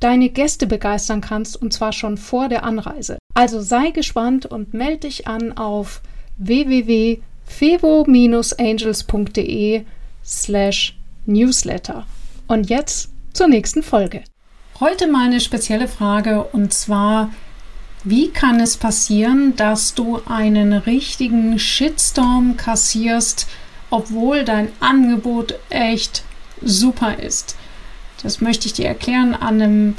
deine Gäste begeistern kannst, und zwar schon vor der Anreise. Also sei gespannt und melde dich an auf www.fevo-angels.de slash newsletter. Und jetzt zur nächsten Folge. Heute mal eine spezielle Frage und zwar, wie kann es passieren, dass du einen richtigen Shitstorm kassierst, obwohl dein Angebot echt super ist? Das möchte ich dir erklären an einem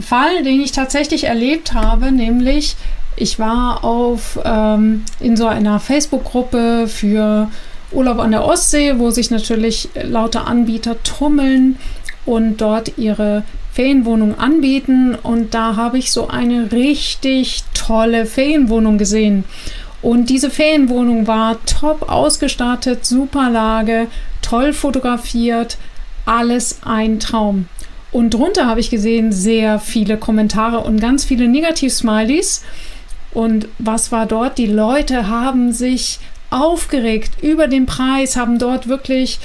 Fall, den ich tatsächlich erlebt habe, nämlich ich war auf ähm, in so einer Facebook-Gruppe für Urlaub an der Ostsee, wo sich natürlich lauter Anbieter tummeln und dort ihre Ferienwohnung anbieten. Und da habe ich so eine richtig tolle Ferienwohnung gesehen. Und diese Ferienwohnung war top ausgestattet, super Lage, toll fotografiert, alles ein Traum. Und drunter habe ich gesehen sehr viele Kommentare und ganz viele Negativ-Smileys. Und was war dort? Die Leute haben sich aufgeregt über den Preis, haben dort wirklich,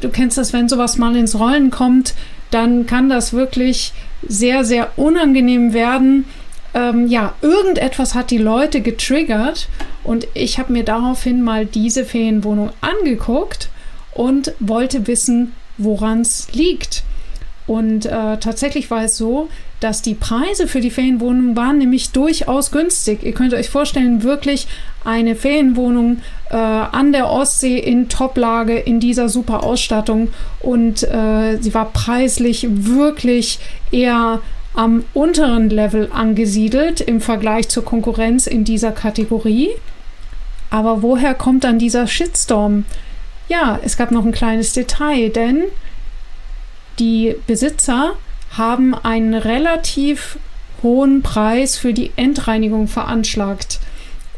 du kennst das, wenn sowas mal ins Rollen kommt, dann kann das wirklich sehr, sehr unangenehm werden. Ähm, ja, irgendetwas hat die Leute getriggert und ich habe mir daraufhin mal diese Ferienwohnung angeguckt und wollte wissen, woran es liegt. Und äh, tatsächlich war es so, dass die Preise für die Ferienwohnungen waren nämlich durchaus günstig. Ihr könnt euch vorstellen, wirklich eine Ferienwohnung äh, an der Ostsee in Toplage in dieser super Ausstattung und äh, sie war preislich wirklich eher am unteren Level angesiedelt im Vergleich zur Konkurrenz in dieser Kategorie. Aber woher kommt dann dieser Shitstorm? Ja, es gab noch ein kleines Detail, denn die Besitzer haben einen relativ hohen Preis für die Endreinigung veranschlagt.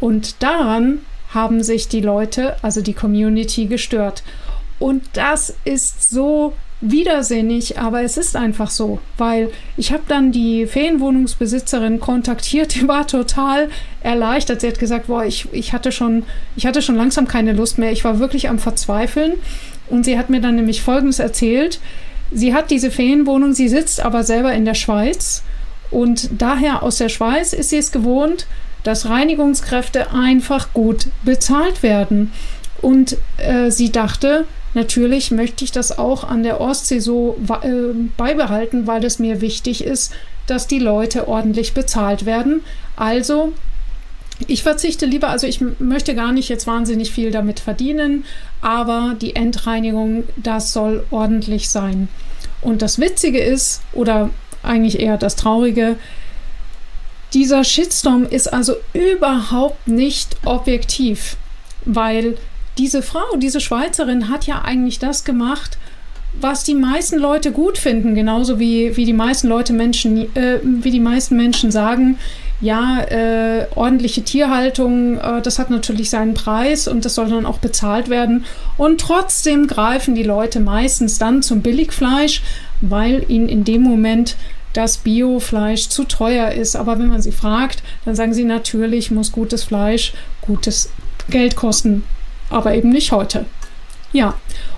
Und daran haben sich die Leute, also die Community, gestört. Und das ist so widersinnig, aber es ist einfach so, weil ich habe dann die Ferienwohnungsbesitzerin kontaktiert, die war total erleichtert. Sie hat gesagt, boah, ich, ich hatte schon, ich hatte schon langsam keine Lust mehr. Ich war wirklich am Verzweifeln. Und sie hat mir dann nämlich Folgendes erzählt. Sie hat diese Ferienwohnung, sie sitzt aber selber in der Schweiz und daher aus der Schweiz ist sie es gewohnt, dass Reinigungskräfte einfach gut bezahlt werden. Und äh, sie dachte, natürlich möchte ich das auch an der Ostsee so äh, beibehalten, weil es mir wichtig ist, dass die Leute ordentlich bezahlt werden. Also ich verzichte lieber, also ich möchte gar nicht jetzt wahnsinnig viel damit verdienen, aber die Endreinigung, das soll ordentlich sein. Und das Witzige ist, oder eigentlich eher das Traurige, dieser Shitstorm ist also überhaupt nicht objektiv, weil diese Frau, diese Schweizerin hat ja eigentlich das gemacht, was die meisten Leute gut finden, genauso wie, wie die meisten Leute Menschen, äh, wie die meisten Menschen sagen, ja, äh, ordentliche Tierhaltung, äh, das hat natürlich seinen Preis und das soll dann auch bezahlt werden. Und trotzdem greifen die Leute meistens dann zum Billigfleisch, weil ihnen in dem Moment das Biofleisch zu teuer ist. Aber wenn man sie fragt, dann sagen sie natürlich, muss gutes Fleisch gutes Geld kosten, aber eben nicht heute. Ja,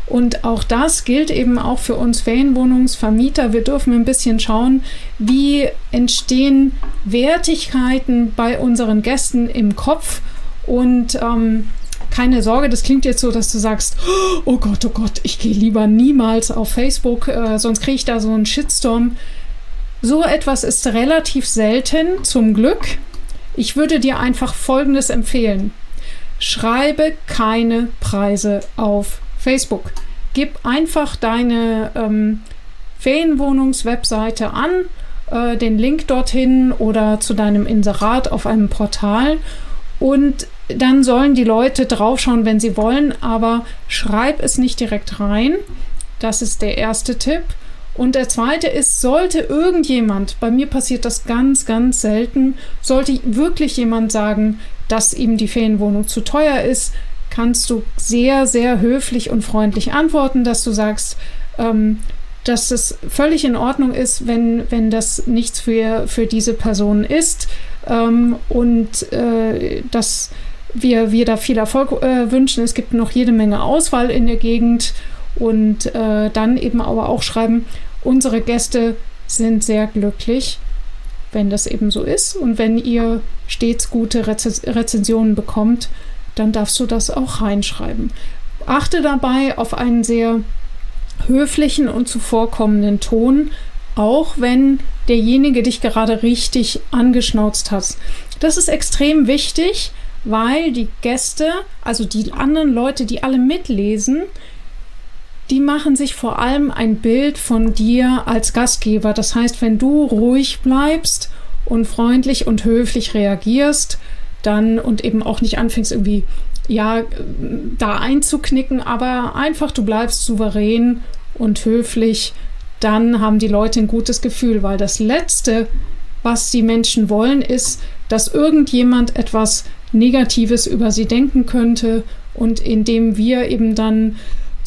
und auch das gilt eben auch für uns Ferienwohnungsvermieter. Wir dürfen ein bisschen schauen, wie entstehen Wertigkeiten bei unseren Gästen im Kopf. Und ähm, keine Sorge, das klingt jetzt so, dass du sagst, oh Gott, oh Gott, ich gehe lieber niemals auf Facebook, äh, sonst kriege ich da so einen Shitstorm. So etwas ist relativ selten, zum Glück. Ich würde dir einfach Folgendes empfehlen. Schreibe keine Preise auf Facebook. Gib einfach deine ähm, Ferienwohnungswebseite an, äh, den Link dorthin oder zu deinem Inserat auf einem Portal und dann sollen die Leute draufschauen, wenn sie wollen, aber schreib es nicht direkt rein. Das ist der erste Tipp. Und der zweite ist, sollte irgendjemand, bei mir passiert das ganz, ganz selten, sollte wirklich jemand sagen, dass ihm die Ferienwohnung zu teuer ist, kannst du sehr, sehr höflich und freundlich antworten, dass du sagst, ähm, dass es völlig in Ordnung ist, wenn, wenn das nichts für, für diese Person ist ähm, und äh, dass wir, wir da viel Erfolg äh, wünschen. Es gibt noch jede Menge Auswahl in der Gegend und äh, dann eben aber auch schreiben, unsere Gäste sind sehr glücklich, wenn das eben so ist und wenn ihr stets gute Rez Rezensionen bekommt, dann darfst du das auch reinschreiben. Achte dabei auf einen sehr höflichen und zuvorkommenden Ton, auch wenn derjenige dich gerade richtig angeschnauzt hat. Das ist extrem wichtig, weil die Gäste, also die anderen Leute, die alle mitlesen, die machen sich vor allem ein Bild von dir als Gastgeber. Das heißt, wenn du ruhig bleibst und freundlich und höflich reagierst, dann und eben auch nicht anfängst irgendwie ja da einzuknicken, aber einfach du bleibst souverän und höflich, dann haben die Leute ein gutes Gefühl, weil das letzte, was die Menschen wollen, ist, dass irgendjemand etwas Negatives über sie denken könnte und indem wir eben dann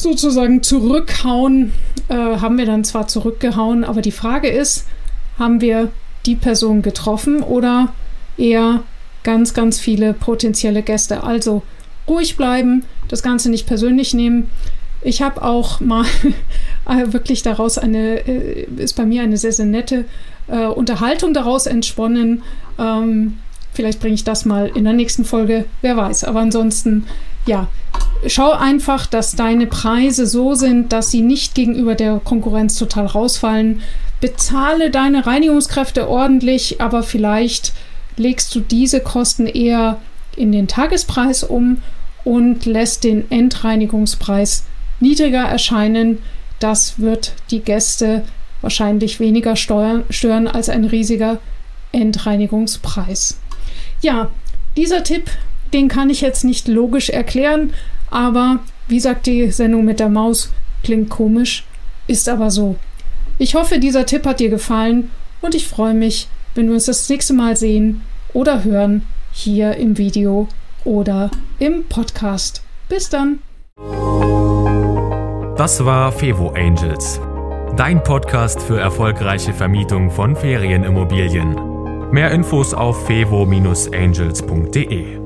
sozusagen zurückhauen, äh, haben wir dann zwar zurückgehauen, aber die Frage ist, haben wir die Person getroffen oder eher ganz, ganz viele potenzielle Gäste? Also ruhig bleiben, das Ganze nicht persönlich nehmen. Ich habe auch mal wirklich daraus eine, äh, ist bei mir eine sehr, sehr nette äh, Unterhaltung daraus entsponnen. Ähm, vielleicht bringe ich das mal in der nächsten Folge, wer weiß. Aber ansonsten, ja, schau einfach, dass deine Preise so sind, dass sie nicht gegenüber der Konkurrenz total rausfallen. Bezahle deine Reinigungskräfte ordentlich, aber vielleicht legst du diese Kosten eher in den Tagespreis um und lässt den Endreinigungspreis niedriger erscheinen. Das wird die Gäste wahrscheinlich weniger stören als ein riesiger Endreinigungspreis. Ja, dieser Tipp, den kann ich jetzt nicht logisch erklären, aber wie sagt die Sendung mit der Maus, klingt komisch, ist aber so. Ich hoffe, dieser Tipp hat dir gefallen und ich freue mich, wenn wir uns das nächste Mal sehen oder hören hier im Video oder im Podcast. Bis dann! Das war Fevo Angels, dein Podcast für erfolgreiche Vermietung von Ferienimmobilien. Mehr Infos auf fevo-angels.de.